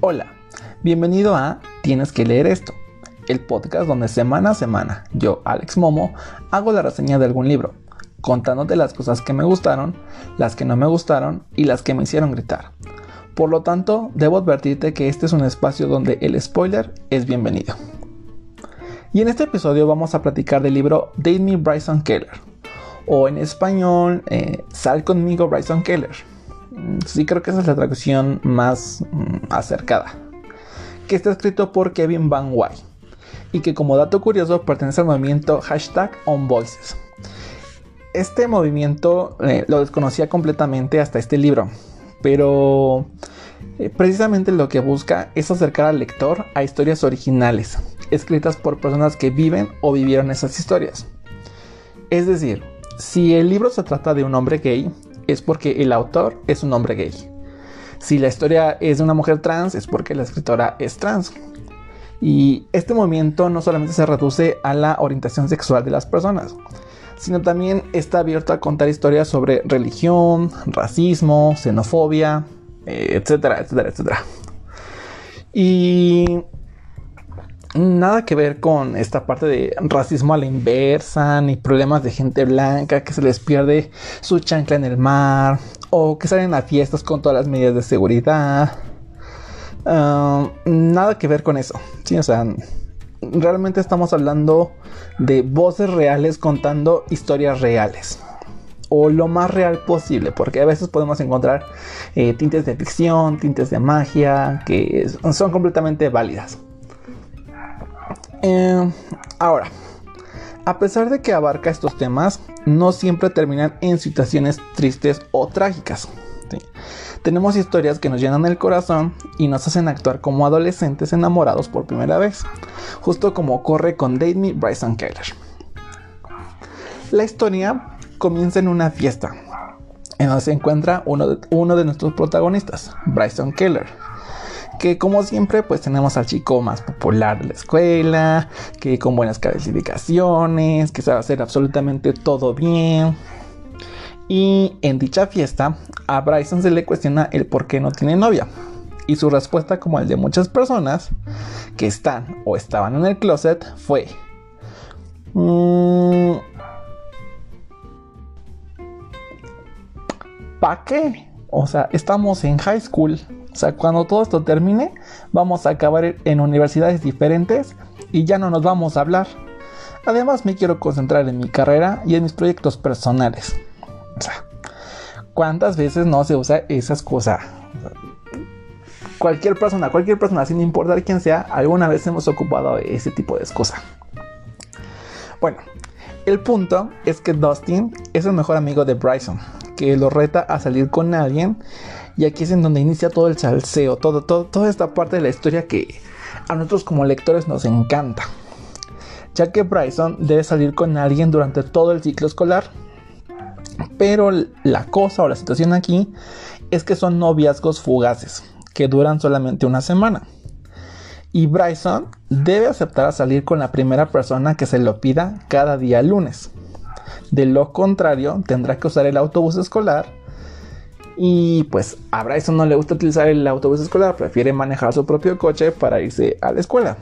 Hola, bienvenido a Tienes que leer esto, el podcast donde semana a semana yo, Alex Momo, hago la reseña de algún libro, contándote las cosas que me gustaron, las que no me gustaron y las que me hicieron gritar. Por lo tanto, debo advertirte que este es un espacio donde el spoiler es bienvenido. Y en este episodio vamos a platicar del libro Date Me Bryson Keller, o en español, eh, Sal conmigo Bryson Keller sí creo que esa es la traducción más mm, acercada. Que está escrito por Kevin Van Wy. Y que como dato curioso pertenece al movimiento hashtag OnVoices. Este movimiento eh, lo desconocía completamente hasta este libro. Pero eh, precisamente lo que busca es acercar al lector a historias originales, escritas por personas que viven o vivieron esas historias. Es decir, si el libro se trata de un hombre gay, es porque el autor es un hombre gay. Si la historia es de una mujer trans, es porque la escritora es trans. Y este movimiento no solamente se reduce a la orientación sexual de las personas, sino también está abierto a contar historias sobre religión, racismo, xenofobia, etcétera, etcétera, etcétera. Y nada que ver con esta parte de racismo a la inversa, ni problemas de gente blanca que se les pierde su chancla en el mar, o que salen a fiestas con todas las medidas de seguridad. Ah, nada que ver con eso. Sí, o realmente estamos hablando de voces reales contando historias reales. O lo más real posible, porque a veces podemos encontrar eh, tintes de ficción, tintes de magia, que son completamente válidas. Eh, ahora, a pesar de que abarca estos temas, no siempre terminan en situaciones tristes o trágicas. Tenemos historias que nos llenan el corazón y nos hacen actuar como adolescentes enamorados por primera vez, justo como ocurre con Date Me Bryson Keller. La historia comienza en una fiesta, en donde se encuentra uno de nuestros protagonistas, Bryson Keller que como siempre pues tenemos al chico más popular de la escuela, que con buenas calificaciones, que sabe hacer absolutamente todo bien. Y en dicha fiesta a Bryson se le cuestiona el por qué no tiene novia. Y su respuesta como el de muchas personas que están o estaban en el closet fue... Mm, ¿Para qué? O sea, estamos en high school. O sea, cuando todo esto termine, vamos a acabar en universidades diferentes y ya no nos vamos a hablar. Además, me quiero concentrar en mi carrera y en mis proyectos personales. O sea, ¿cuántas veces no se usa esas cosas? Cualquier persona, cualquier persona, sin importar quién sea, alguna vez hemos ocupado ese tipo de excusa. Bueno, el punto es que Dustin es el mejor amigo de Bryson, que lo reta a salir con alguien y aquí es en donde inicia todo el salseo, todo, todo, toda esta parte de la historia que a nosotros como lectores nos encanta. Ya que Bryson debe salir con alguien durante todo el ciclo escolar. Pero la cosa o la situación aquí es que son noviazgos fugaces, que duran solamente una semana. Y Bryson debe aceptar a salir con la primera persona que se lo pida cada día lunes. De lo contrario, tendrá que usar el autobús escolar y pues a Bryson no le gusta utilizar el autobús escolar, prefiere manejar su propio coche para irse a la escuela.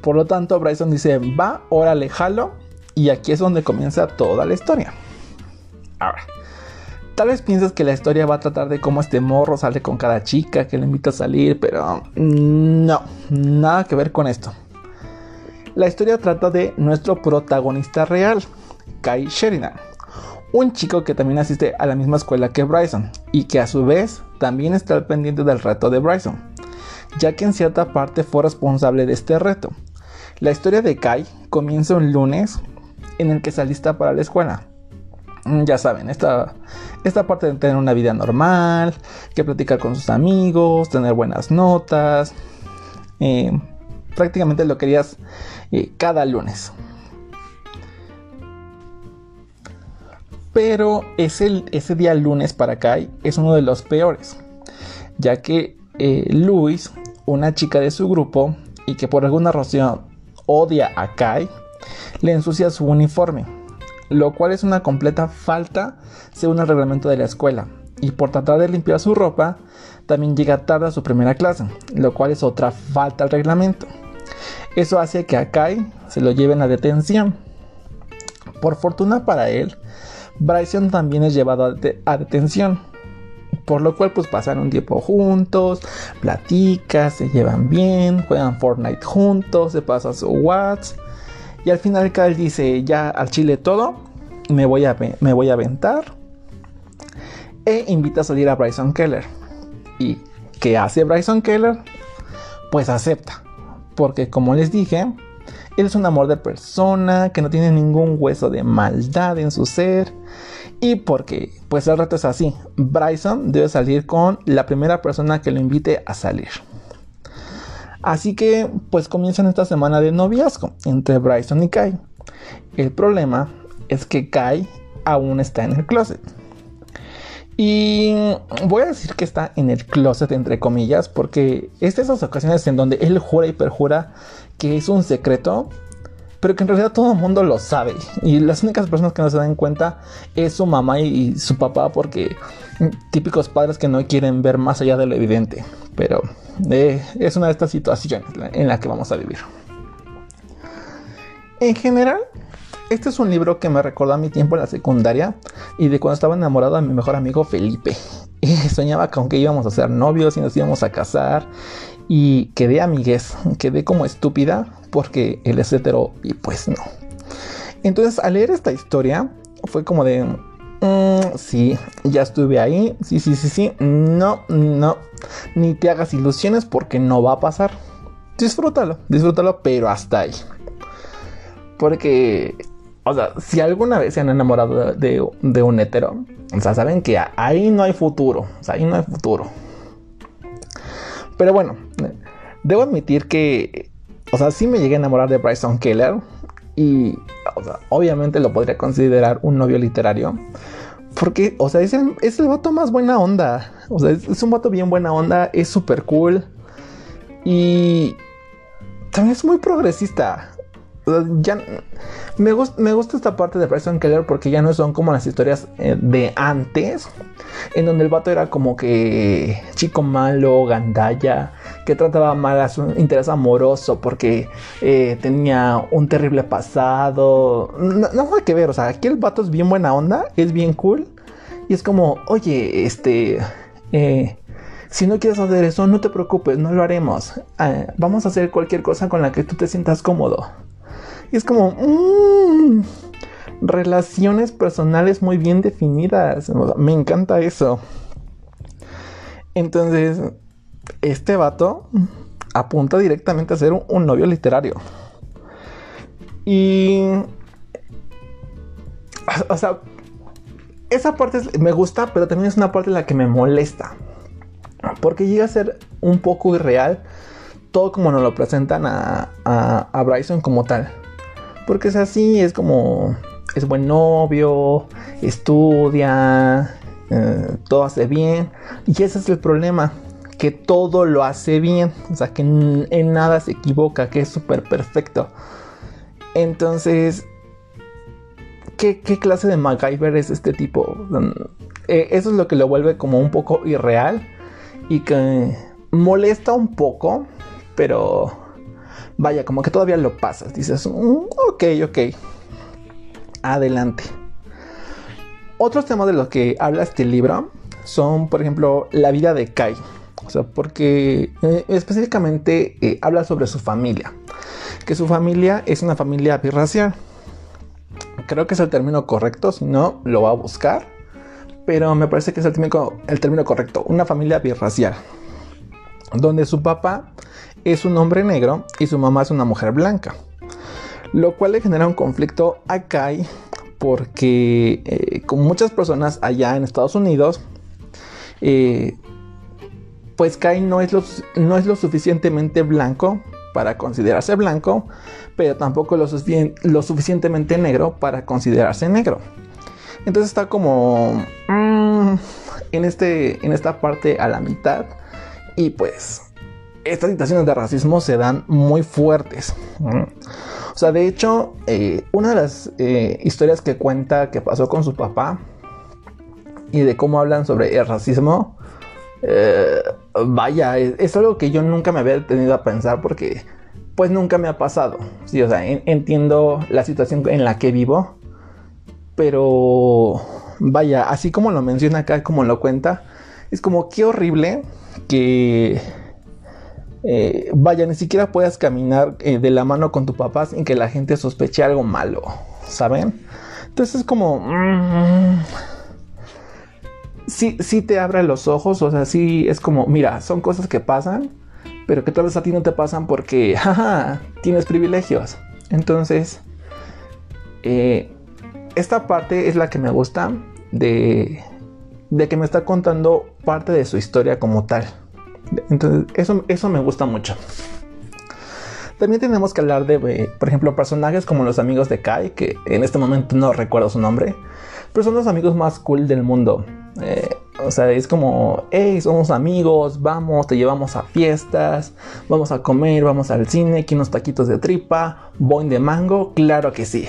Por lo tanto, Bryson dice, va, órale, jalo. Y aquí es donde comienza toda la historia. Ahora, tal vez pienses que la historia va a tratar de cómo este morro sale con cada chica que le invita a salir, pero no, nada que ver con esto. La historia trata de nuestro protagonista real, Kai Sheridan un chico que también asiste a la misma escuela que Bryson y que a su vez también está al pendiente del reto de Bryson, ya que en cierta parte fue responsable de este reto. La historia de Kai comienza un lunes en el que se alista para la escuela. Mm, ya saben, esta, esta parte de tener una vida normal, que platicar con sus amigos, tener buenas notas. Eh, prácticamente lo querías cada lunes. Pero ese, ese día lunes para Kai es uno de los peores, ya que eh, Luis, una chica de su grupo y que por alguna razón odia a Kai, le ensucia su uniforme, lo cual es una completa falta según el reglamento de la escuela, y por tratar de limpiar su ropa, también llega tarde a su primera clase, lo cual es otra falta al reglamento. Eso hace que a Kai se lo lleven a detención. Por fortuna para él, Bryson también es llevado a, detención. Por lo cual pues pasan un tiempo juntos, platican, se llevan bien, juegan Fortnite juntos, se pasan su WhatsApp. Y al final Kai dice ya al chile todo, me voy a, me voy a aventar. E invita a salir a Bryson Keller. ¿Y qué hace Bryson Keller? Pues acepta. Porque como les dije, él es un amor de persona que no tiene ningún hueso de maldad en su ser. Y porque, pues el reto es así. Bryson debe salir con la primera persona que lo invite a salir. Así que, pues comienzan esta semana de noviazgo entre Bryson y Kai. El problema es que Kai aún está en el closet. Y voy a decir que está en el closet, entre comillas, porque es de esas ocasiones en donde él jura y perjura que es un secreto, pero que en realidad todo el mundo lo sabe. Y las únicas personas que no se dan cuenta es su mamá y, su papá, porque típicos padres que no quieren ver más allá de lo evidente. Pero eh, es una de estas situaciones en la que vamos a vivir. En general, este es un libro que me recordó a mi tiempo en la secundaria y de cuando estaba enamorado de mi mejor amigo Felipe. Y soñaba con que íbamos a ser novios y nos íbamos a casar. Y quedé amigues, quedé como estúpida porque él es hetero y pues no. Entonces al leer esta historia fue como de... Mm, sí, ya estuve ahí. Sí, sí, sí, sí. No, no. Ni te hagas ilusiones porque no va a pasar. Disfrútalo, disfrútalo, pero hasta ahí. Porque o sea, si alguna vez se han enamorado de, un hetero, o sea, saben que ahí no hay futuro. O sea, ahí no hay futuro. Pero bueno, debo admitir que, o sea, sí me llegué a enamorar de Bryson Keller. Y, o sea, obviamente lo podría considerar un novio literario. Porque, o sea, es el, es el vato más buena onda. O sea, es, es un vato bien buena onda. Es súper cool. Y también es muy progresista ya me, me, gusta esta parte de Bryson Keller porque ya no son como las historias eh, de antes, en donde el vato era como que chico malo, gandalla, que trataba mal a su interés amoroso porque eh, tenía un terrible pasado. No, que ver, o sea, aquí el vato es bien buena onda, es bien cool y es como, oye, este... Eh, si no quieres hacer eso, no te preocupes, no lo haremos. vamos a hacer cualquier cosa con la que tú te sientas cómodo. Y es como... Mm, relaciones personales muy bien definidas. me encanta eso. Entonces, este vato apunta directamente a ser un, novio literario. Y... O sea, esa parte me gusta, pero también es una parte en la que me molesta. Porque llega a ser un poco irreal todo como nos lo presentan a, a Bryson como tal. Porque es así, es como, es buen novio, estudia, eh, todo hace bien. Y ese es el problema, que todo lo hace bien, o sea, que en, nada se equivoca, que es súper perfecto. Entonces, ¿qué, clase de MacGyver es este tipo? Eh, eso es lo que lo vuelve como un poco irreal y que molesta un poco, pero vaya, como que todavía lo pasas. Dices, mm, ok, ok. Adelante. Otros temas de los que habla este libro son, por ejemplo, la vida de Kai. O sea, porque eh, específicamente eh, habla sobre su familia. Que su familia es una familia birracial. Creo que es el término correcto, si no, lo va a buscar. Pero me parece que es el término, el término correcto. Una familia birracial. Donde su papá es un hombre negro y su mamá es una mujer blanca. Lo cual le genera un conflicto a Kai porque eh, como muchas personas allá en Estados Unidos, eh, pues Kai no es, lo, no es lo suficientemente blanco para considerarse blanco, pero tampoco lo, lo suficientemente negro para considerarse negro. Entonces está como mm, en, este, en esta parte a la mitad y pues estas situaciones de racismo se dan muy fuertes. O sea, de hecho, eh, una de las eh, historias que cuenta que pasó con su papá y de cómo hablan sobre el racismo, eh, vaya, es, algo que yo nunca me había detenido a pensar porque pues nunca me ha pasado. Sí, o sea, entiendo la situación en la que vivo, pero vaya, así como lo menciona acá, como lo cuenta, es como qué horrible que eh, vaya, ni siquiera puedas caminar eh, de la mano con tu papá sin que la gente sospeche algo malo, ¿saben? Entonces es como... Mm, sí, te abre los ojos, o sea, sí es como, mira, son cosas que pasan, pero que tal vez a ti no te pasan porque, jaja, tienes privilegios. Entonces, eh, esta parte es la que me gusta de, de que me está contando parte de su historia como tal. Entonces, eso, eso me gusta mucho. También tenemos que hablar de, eh, por ejemplo, personajes como los amigos de Kai, que en este momento no recuerdo su nombre, pero son los amigos más cool del mundo. Eh, o sea, es como, hey, somos amigos, vamos, te llevamos a fiestas, vamos a comer, vamos al cine, aquí unos taquitos de tripa, boing de mango, claro que sí.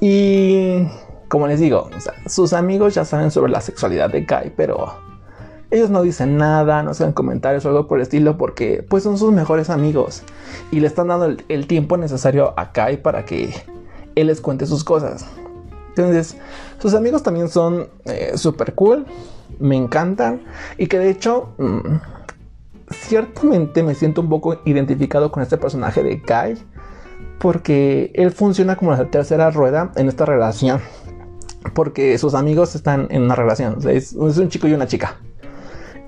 Y como les digo, sus amigos ya saben sobre la sexualidad de Kai, pero ellos no dicen nada, no hacen comentarios o algo por el estilo porque pues son sus mejores amigos y le están dando el, tiempo necesario a Kai para que él les cuente sus cosas. Entonces, sus amigos también son eh, super cool, me encantan y que de hecho, mm, ciertamente me siento un poco identificado con este personaje de Kai porque él funciona como la tercera rueda en esta relación. Porque sus amigos están en una relación, es un chico y una chica.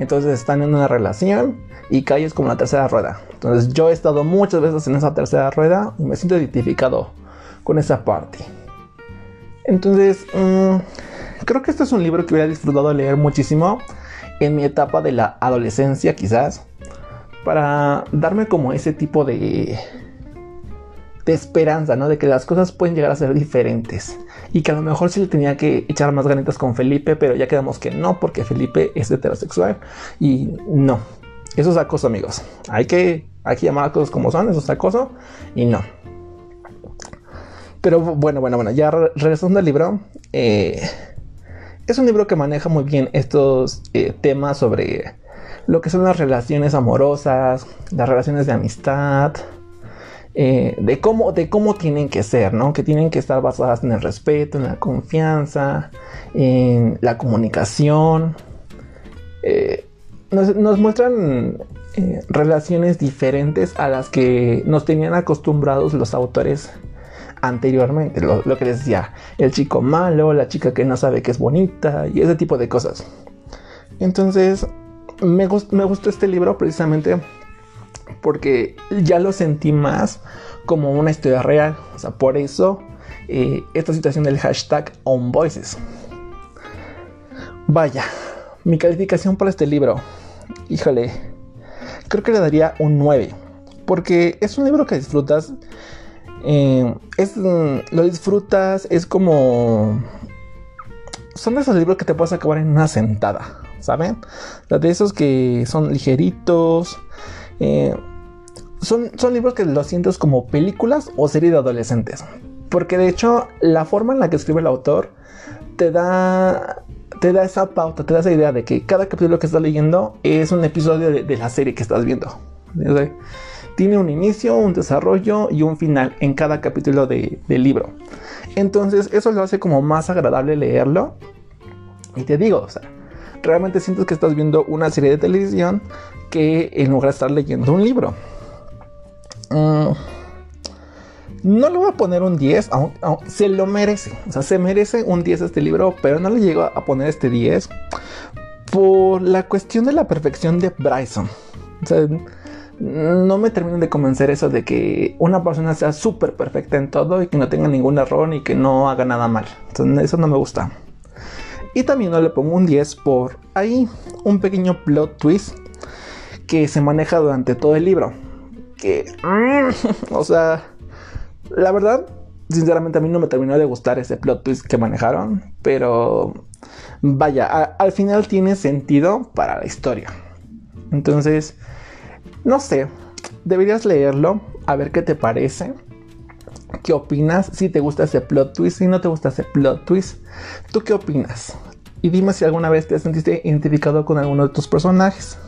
Entonces están en una relación y Kai es como la tercera rueda. Entonces yo he estado muchas veces en esa tercera rueda y me siento identificado con esa parte. Entonces, mm, creo que este es un libro que hubiera disfrutado leer muchísimo en mi etapa de la adolescencia quizás. Para darme como ese tipo de, de esperanza, ¿no? De que las cosas pueden llegar a ser diferentes y que a lo mejor sí le tenía que echar más ganitas con Felipe, pero ya quedamos que no, porque Felipe es heterosexual y no. Eso es acoso, amigos. Hay que, hay que llamar a cosas como son, eso es acoso y no. Pero bueno, bueno, bueno, ya regresando al libro, eh, es un libro que maneja muy bien estos eh, temas sobre lo que son las relaciones amorosas, las relaciones de amistad, eh, de, cómo, de cómo tienen que ser, ¿no? Que tienen que estar basadas en el respeto, en la confianza, en la comunicación. Eh, nos, muestran eh, relaciones diferentes a las que nos tenían acostumbrados los autores anteriormente. Lo, que les decía, el chico malo, la chica que no sabe que es bonita y ese tipo de cosas. Entonces, me, me gustó este libro precisamente porque ya lo sentí más como una historia real. O sea, por eso eh, esta situación del hashtag OnVoices. Vaya, mi calificación para este libro, híjole, creo que le daría un 9. Porque es un libro que disfrutas. Eh, es, lo disfrutas, es como... Son esos libros que te puedes acabar en una sentada, ¿saben? De esos que son ligeritos, eh, son, son libros que los sientes como películas o series de adolescentes. Porque de hecho, la forma en la que escribe el autor te da, te da esa pauta, te da esa idea de que cada capítulo que estás leyendo es un episodio de, la serie que estás viendo. tiene un inicio, un desarrollo y un final en cada capítulo del libro. Entonces, eso lo hace como más agradable leerlo. Y te digo, o sea, realmente sientes que estás viendo una serie de televisión que en lugar de estar leyendo un libro. Mm, no le voy a poner un 10, se lo merece. Se merece un 10 este libro, pero no le llego a poner este 10 por la cuestión de la perfección de Bryson. No me termino de convencer eso de que una persona sea súper perfecta en todo y que no tenga ningún error y que no haga nada mal. Entonces, eso no me gusta. Y también no le pongo un 10 por ahí un pequeño plot twist que se maneja durante todo el libro. Que, o sea, la verdad, sinceramente a mí no me terminó de gustar ese plot twist que manejaron, pero vaya, al final tiene sentido para la historia. Entonces, no sé, deberías leerlo, a ver qué te parece. ¿Qué opinas? Si te gusta ese plot twist, si no te gusta ese plot twist, ¿tú qué opinas? y dime si alguna vez te sentiste identificado con alguno de tus personajes.